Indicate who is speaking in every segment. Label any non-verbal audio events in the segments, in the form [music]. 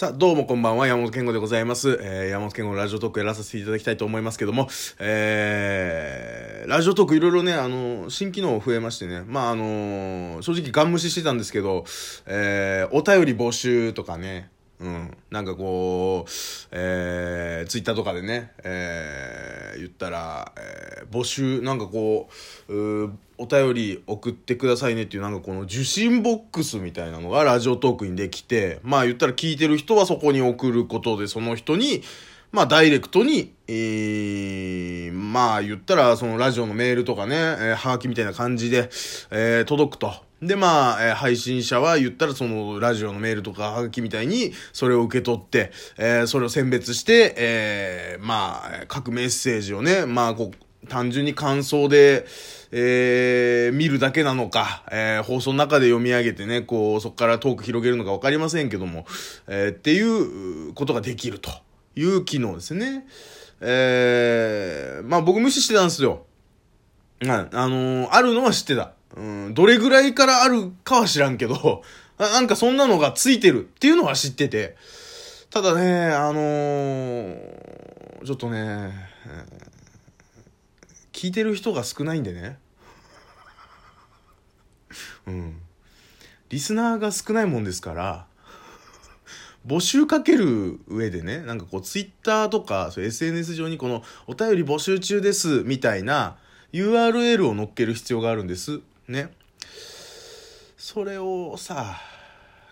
Speaker 1: さあ、どうもこんばんは、山本健吾でございます。えー、山本健吾のラジオトークやらさせていただきたいと思いますけども、えー、ラジオトークいろいろね、あの、新機能増えましてね、まあ、あの正直ガン無視してたんですけど、えー、お便り募集とかね、うん。なんかこう、えー、ツイッターとかでね、えー、言ったら、えー、募集、なんかこう、うお便り送ってくださいねっていう、なんかこの受信ボックスみたいなのがラジオトークにできて、まあ言ったら聞いてる人はそこに送ることで、その人に、まあダイレクトに、えー、まあ言ったらそのラジオのメールとかね、えー、はがきみたいな感じで、えー、届くと。で、まあ、えー配信者は言ったらそのラジオのメールとかはがきみたいにそれを受け取って、えーそれを選別して、えーまあ、各メッセージをね、まあ、こう、単純に感想で、えー見るだけなのか、えー放送の中で読み上げてね、こう、そこからトーク広げるのかわかりませんけども、えーっていうことができるという機能ですね。えーまあ僕無視してたんですよ。はい。あのーあるのは知ってた。うん、どれぐらいからあるかは知らんけど、[laughs] あなんかそんなのがついてるっていうのは知ってて、ただね、あのーちょっとね、聞いてる人が少ないんでね。うん。リスナーが少ないもんですから、募集かける上でね、なんかこう、ツイッターとか、SNS 上にこの、お便り募集中です、みたいな URL を載っける必要があるんです。ね。それをさ、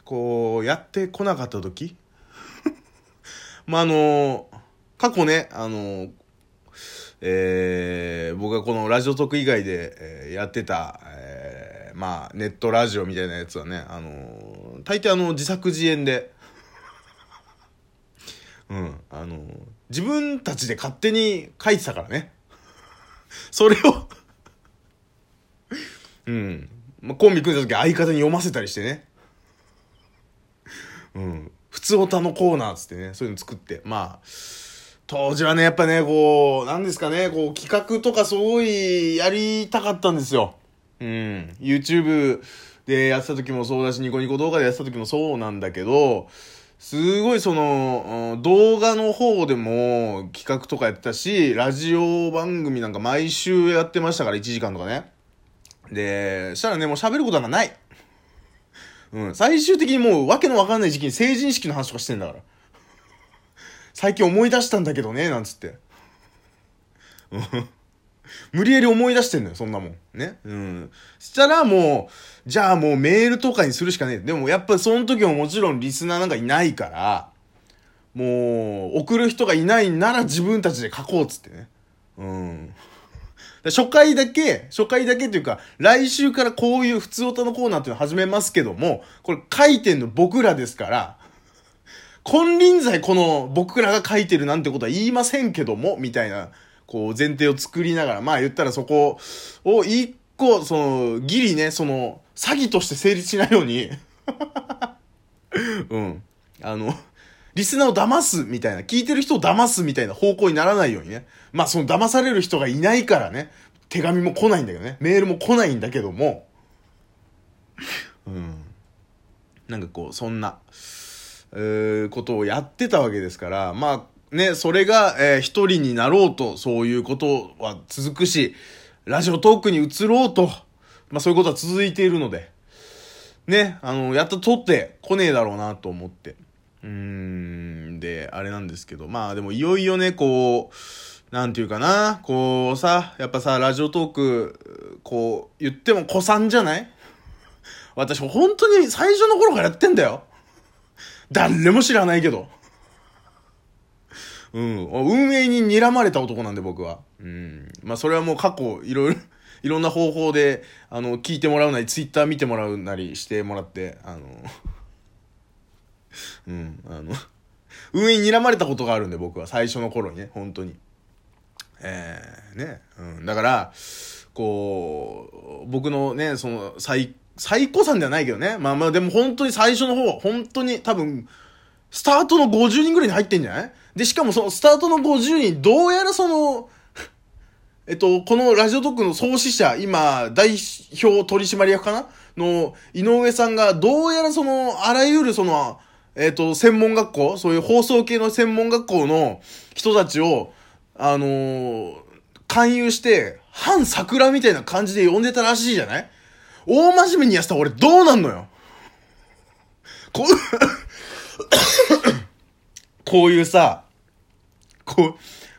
Speaker 1: こう、やってこなかった時 [laughs] まあ、あの、過去ね、あの、えー僕がこのラジオトーク以外で、えーやってた、えーまあ、ネットラジオみたいなやつはね、あの大抵あの、自作自演で、[laughs] うん、あの自分たちで勝手に書いてたからね。それをうん。まあ、コンビ組んだ時相方に読ませたりしてね。うん。普通オタのコーナーっつってね、そういうの作って。まあ、当時はね、やっぱね、こう、なんですかね、こう、企画とかすごいやりたかったんですよ。うん。YouTube でやってた時もそうだし、ニコニコ動画でやってた時もそうなんだけど、すごいその、動画の方でも企画とかやってたし、ラジオ番組なんか毎週やってましたから、1時間とかね。で、したらね、もう喋ることなんかない。うん。最終的にもうわけのわかんない時期に成人式の話とかしてんだから。最近思い出したんだけどね、なんつって。無理やり思い出してんのよ、そんなもん。ね。うん。したらもう、じゃあもうメールとかにするしかねえ。でもやっぱその時ももちろんリスナーなんかいないから、もう、送る人がいないなら自分たちで書こうっつってね。うん。初回だけ、初回だけっていうか、来週からこういう普通歌のコーナーっていうのを始めますけども、これ書いてんの僕らですから、金輪際この僕らが書いてるなんてことは言いませんけども、みたいな、こう前提を作りながら、まあ言ったらそこを一個、その、ギリね、その、詐欺として成立しないように、[laughs] うん。あの、リスナーを騙すみたいな、聞いてる人を騙すみたいな方向にならないようにね。まあその騙される人がいないからね、手紙も来ないんだけどね、メールも来ないんだけども、うん。なんかこう、そんな、えーことをやってたわけですから、まあね、それが、えー一人になろうと、そういうことは続くし、ラジオトークに移ろうと、まあそういうことは続いているので、ね、あの、やっと撮って来ねえだろうなと思って。うーん、で、あれなんですけど、まあでもいよいよね、こう、なんていうかな、こうさ、やっぱさ、ラジオトーク、こう、言っても子さんじゃない？私本当に最初の頃からやってんだよ。誰も知らないけど。うん。運営に睨まれた男なんで僕は。うん。まあそれはもう過去いろいろ、いろんな方法で、あの、聞いてもらうなり、ツイッター見てもらうなりしてもらって、あの、うん、あの、[laughs] 運営に睨まれたことがあるんで僕は最初の頃にね、本当に。えー、ね。うん。だから、こう、僕のね、その、最、最高さんではないけどね。まあまあでも本当に最初の方、本当に多分、スタートの50人ぐらいに入ってんじゃない？で、しかもそのスタートの50人、どうやらその、[laughs] えっと、このラジオトークの創始者、今、代表取締役かな？の、井上さんが、どうやらその、あらゆるその、えっ、と、専門学校、そういう放送系の専門学校の人たちを、あのー勧誘して、反桜みたいな感じで呼んでたらしいじゃない？大真面目にやってたら俺どうなんのよ？こう、[coughs] こういうさ、こう、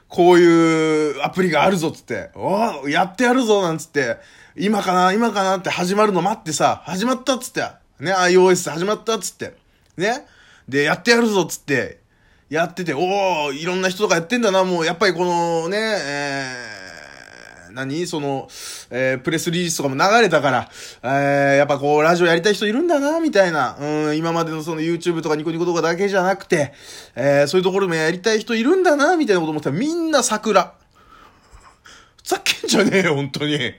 Speaker 1: こういうアプリがあるぞっつって、おやってやるぞなんつって、今かな今かなって始まるの待ってさ、始まったっつって、ね、iOS 始まったっつって、ね？で、やってやるぞっつって、やってて、おーいろんな人とかやってんだな、もう、やっぱりこのね、えー、何？その、えー、プレスリリースとかも流れたから、えー、やっぱこう、ラジオやりたい人いるんだな、みたいな。うん、今までのその YouTube とかニコニコとかだけじゃなくて、えー、そういうところもやりたい人いるんだな、みたいなこと思ったら、みんな桜。ふざけんじゃねえよ、本当に。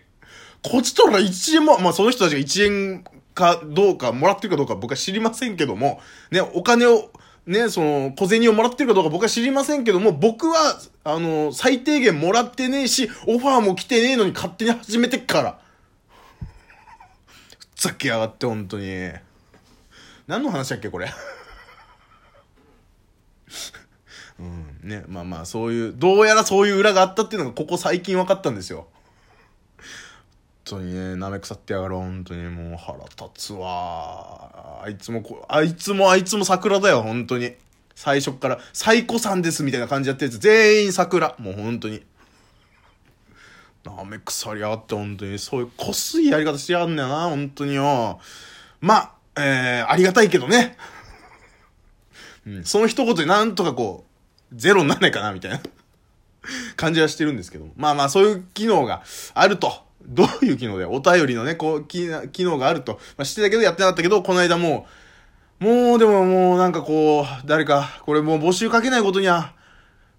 Speaker 1: こっちとら1円も、まあその人たちが1円かどうか、もらってるかどうか僕は知りませんけども、ね、お金を、ね、その、小銭をもらってるかどうか僕は知りませんけども、僕は、あの、最低限もらってねえし、オファーも来てねえのに勝手に始めてっから。ふざけやがって、本当に。何の話だっけ、これ。[laughs] うん、ね、まあまあ、そういう、どうやらそういう裏があったっていうのが、ここ最近分かったんですよ。本当にね、舐め腐ってやがる、本当にもう腹立つわ。あいつもこ、あいつもあいつも桜だよ、本当に。最初から、最古さんですみたいな感じやってるやつ、全員桜。もう本当に。舐め腐りやがって、本当に。そういうこすいやり方してやがんだよな、本当によ。まあ、えー、ありがたいけどね。うん、その一言でなんとかこう、ゼロになんないかな、みたいな感じはしてるんですけど。まあまあ、そういう機能があると。どういう機能でお便りのね、こう、機機能があると。まあ、知ってたけどやってなかったけど、この間もう、もうでももうなんかこう、誰か、これもう募集かけないことには、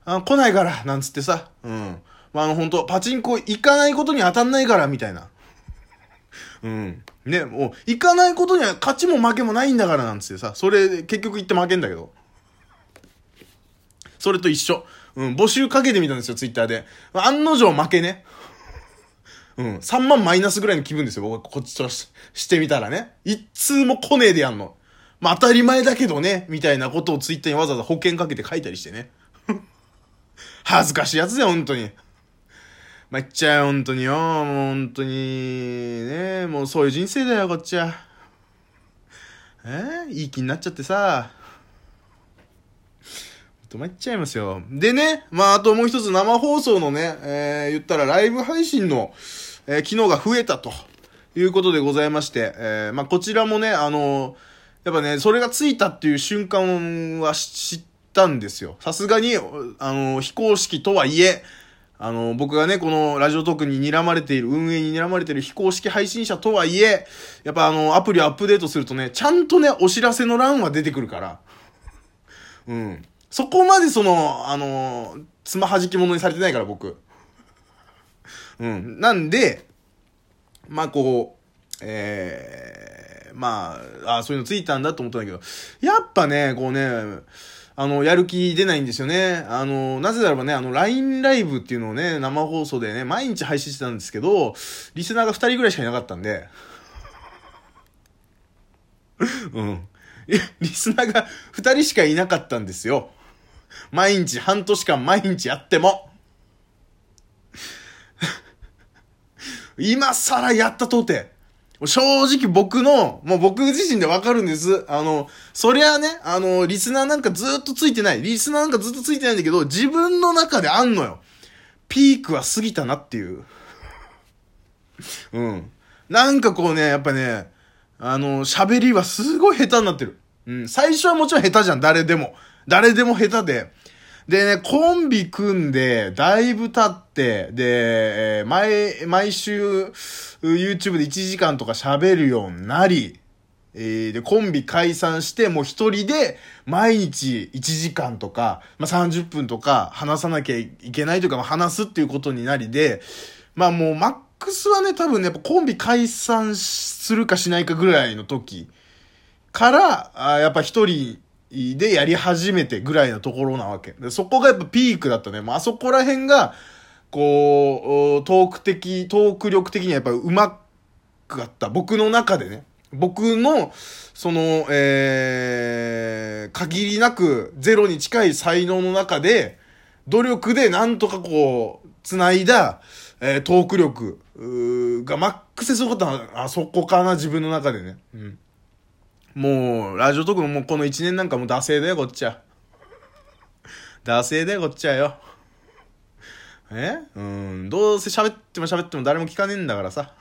Speaker 1: あ来ないから、なんつってさ。うん。まあ、あの、本当パチンコ行かないことに当たんないから、みたいな。うん。ね、もう、行かないことには勝ちも負けもないんだから、なんつってさ。それ、結局行って負けんだけど。それと一緒。うん、募集かけてみたんですよ、ツイッターで。案の定負けね。うん、3万マイナスぐらいの気分ですよ、僕こっちとししてみたらね。一通も来ねえでやんの。まあ当たり前だけどね、みたいなことをツイッターにわざわざ保険かけて書いたりしてね。[laughs] 恥ずかしいやつだよ、本当に。まあ、言っちゃうよ、本当によ。もう本当に、ねもうそういう人生だよ、こっちは。えー、いい気になっちゃってさ。止まっちゃいますよ。でね、まあ、あともう一つ生放送のね、えー、言ったらライブ配信の、えー、機能が増えたということでございまして、えー、まあ、こちらもね、あのやっぱね、それがついたっていう瞬間は知ったんですよ。さすがに、あの非公式とはいえ、あの、僕がね、このラジオトークに睨まれている、運営に睨まれている非公式配信者とはいえ、やっぱあの、アプリをアップデートするとね、ちゃんとね、お知らせの欄は出てくるから。うん。そこまでその、あの、つまはじき者にされてないから、僕。うん。なんで、まあ、こう、ええー、まあ、あそういうのついたんだと思ったんだけど、やっぱね、こうね、あの、やる気出ないんですよね。あの、なぜならばね、あの、LINE ライブっていうのをね、生放送でね、毎日配信してたんですけど、リスナーが2人ぐらいしかいなかったんで、うん。いやリスナーが2人しかいなかったんですよ。毎日、半年間毎日やっても。今更やったとて。正直僕の、もう僕自身でわかるんです。あの、そりゃね、あの、リスナーなんかずっとついてない。リスナーなんかずっとついてないんだけど、自分の中であんのよ。ピークは過ぎたなっていう。うん。なんかこうね、やっぱね、あの、喋りはすごい下手になってる。うん。最初はもちろん下手じゃん、誰でも。誰でも下手で。でね、コンビ組んで、だいぶ経って、で、毎、毎週、YouTube で1時間とか喋るようになり、えーで、コンビ解散して、もう一人で、毎日1時間とか、まあ、30分とか話さなきゃいけないというか、まあ、話すっていうことになりで、まあもう、マックスはね、多分ね、やっぱコンビ解散するかしないかぐらいの時から、あやっぱ一人でやり始めてぐらいのところなわけ。でそこがやっぱピークだったね。もうあそこら辺が、こう、トーク的、トーク力的にはやっぱ上手くあった。僕の中でね。僕の、その、えー、限りなくゼロに近い才能の中で、努力でなんとかこう、繋いだ、えー、トーク力がマックスすごかったのは、あそこかな、自分の中でね。うん。もう、ラジオトークももうこの1年なんかもう惰性だよ、こっちは。惰性だよ、こっちはよ。え？うん。どうせ喋っても喋っても誰も聞かねえんだからさ。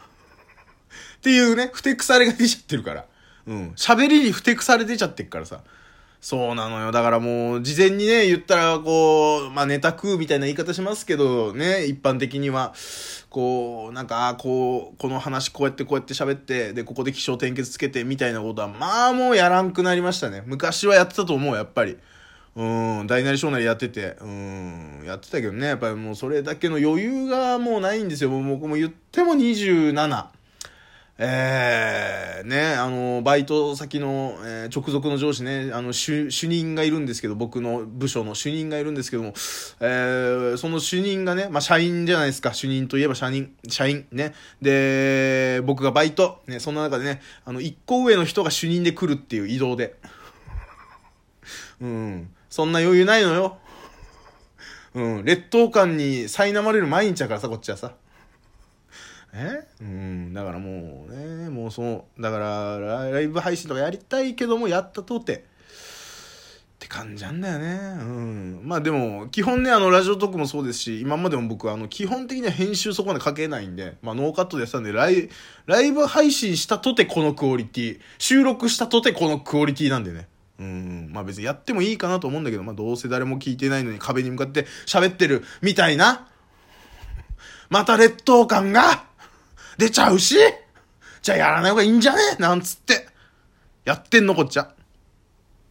Speaker 1: っていうね、ふてくされが出ちゃってるから。うん。喋りにふてくされ出ちゃってるからさ。そうなのよ。だからもう、事前にね、言ったら、こう、まあ、ネタ食うみたいな言い方しますけど、ね、一般的には、こう、なんか、こう、この話こうやってこうやって喋って、で、ここで気象転結つけて、みたいなことは、まあもうやらんくなりましたね。昔はやってたと思う、やっぱり。うん、大なり小なりやってて、うん、やってたけどね、やっぱりもうそれだけの余裕がもうないんですよ。僕も言っても27。えー、ね、あの、バイト先の、えー、直属の上司ね、あの、主、主任がいるんですけど、僕の部署の主任がいるんですけども、えー、その主任がね、まあ、社員じゃないですか、主任といえば社員、社員、ね。で、僕がバイト、ね、そんな中でね、あの、一個上の人が主任で来るっていう移動で。うん、そんな余裕ないのよ。うん、劣等感に苛まれる毎日だからさ、こっちはさ。えうん、だからもうね、もうその、だからライブ配信とかやりたいけども、やったとて、って感じなんだよね。うん。まあでも、基本ね、あの、ラジオトークもそうですし、今までも僕、あの、基本的には編集そこまで書けないんで、まあノーカットでやってたんで、ライライブ配信したとてこのクオリティ、収録したとてこのクオリティなんでね。うん。まあ別にやってもいいかなと思うんだけど、まあどうせ誰も聞いてないのに壁に向かって喋ってるみたいな、また劣等感が出ちゃうし、じゃあやらない方がいいんじゃね？なんつって、やってんのこっちゃ。